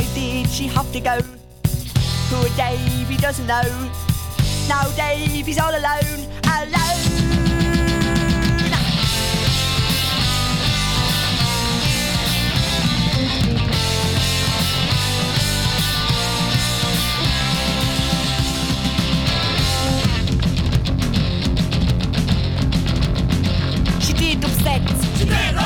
Why did she have to go? Poor Davy doesn't know. Now Davy's all alone, alone. She did upset. She did upset.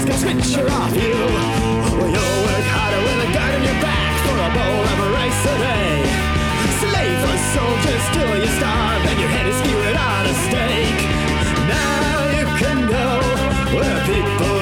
life gets richer off you. Well, you'll work harder with a gun in your back for a bowl of rice a day. Slave or soldier, still you starve, and your head is skewered on a stake. Now you can go where people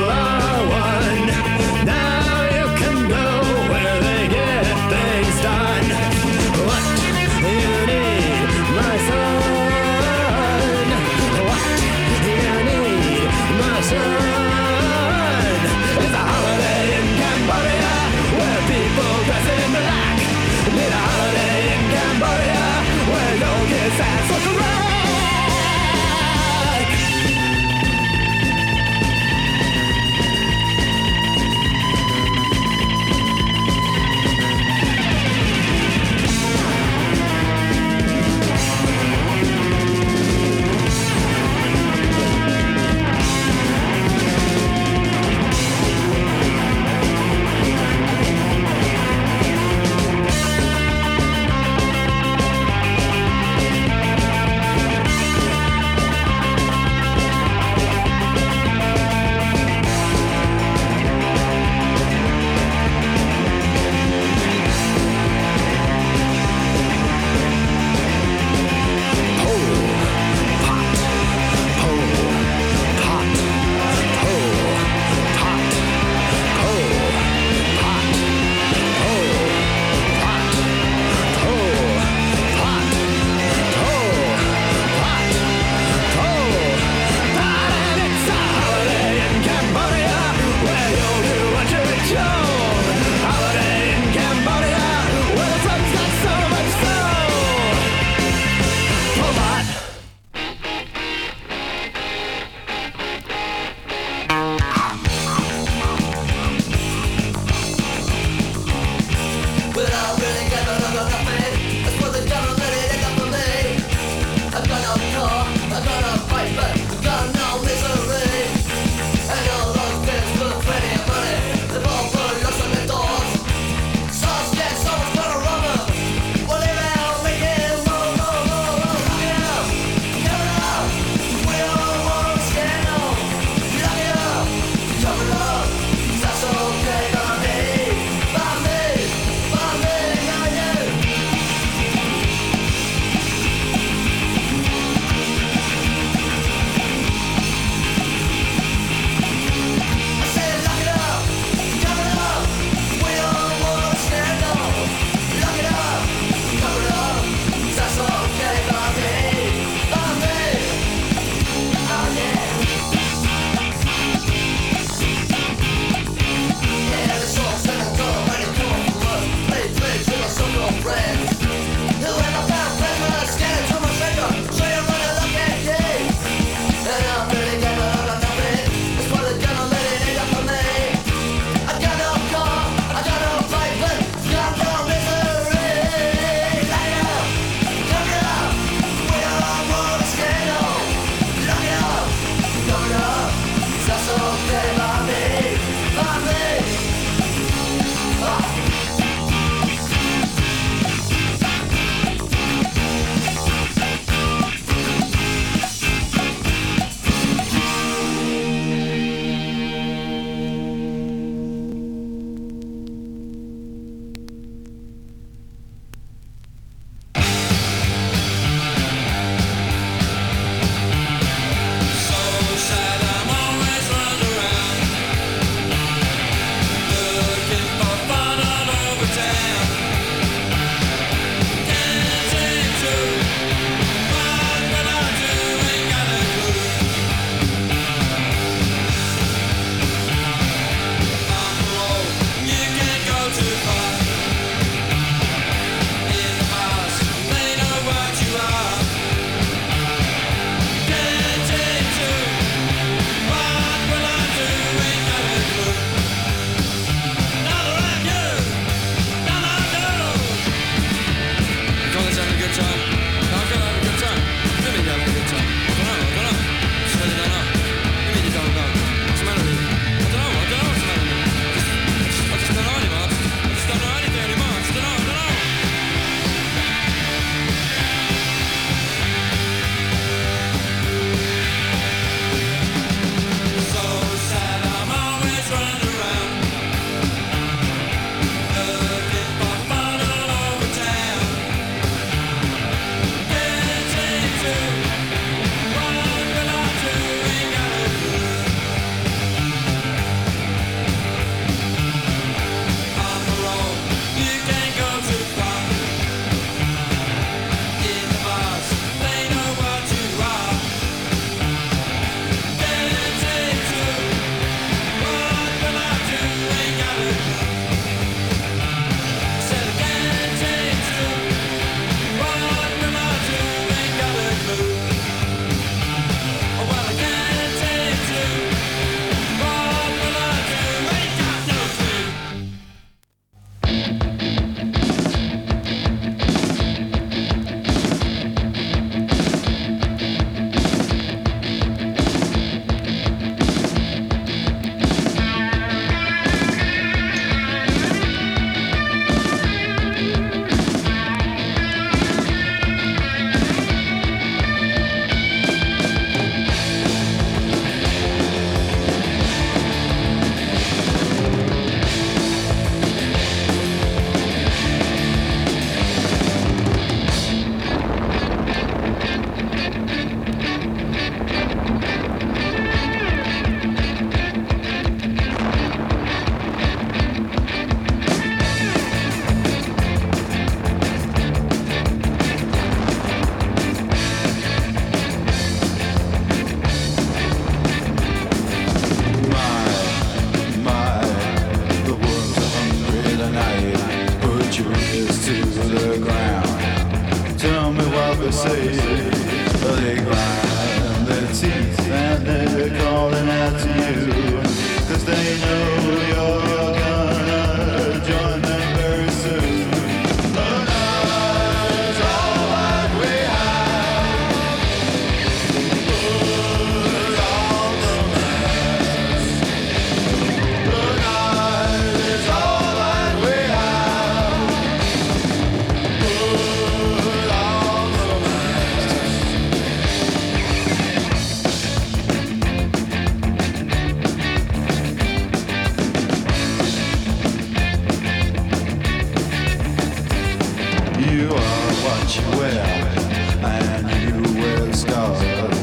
scars.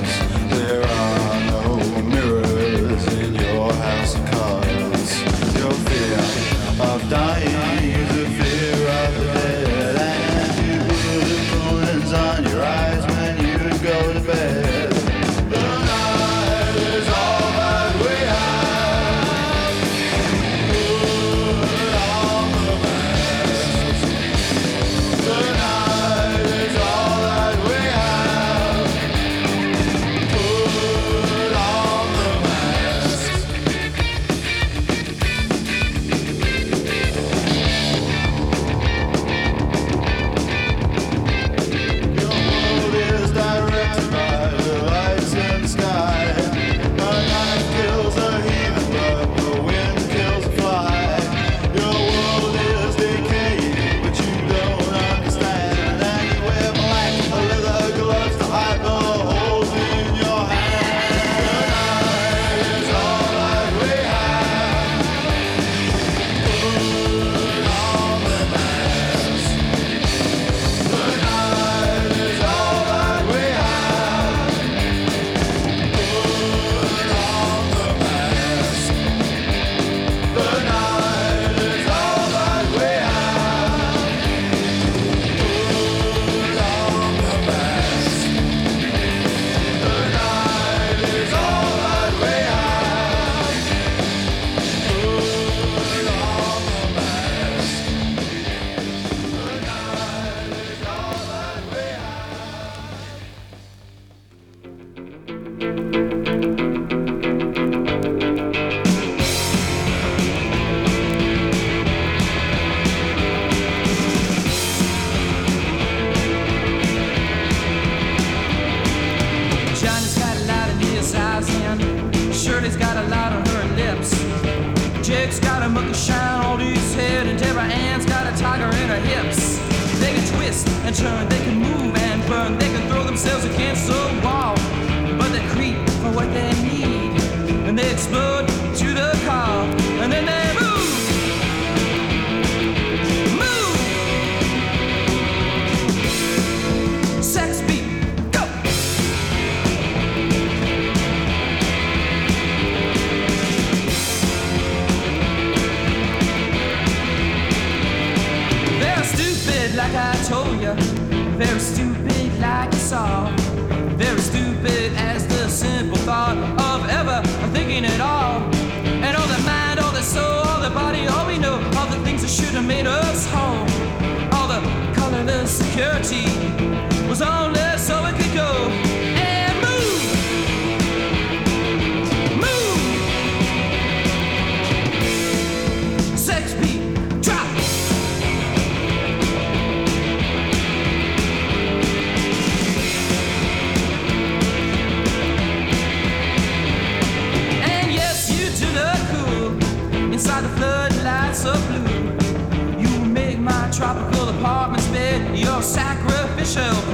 Jake's got a lot on her lips. Jake's got a monkey shine on his head, and Deborah Ann's got a tiger in her hips. They can twist and turn, they can move and burn, they can throw themselves against the wall. security. shell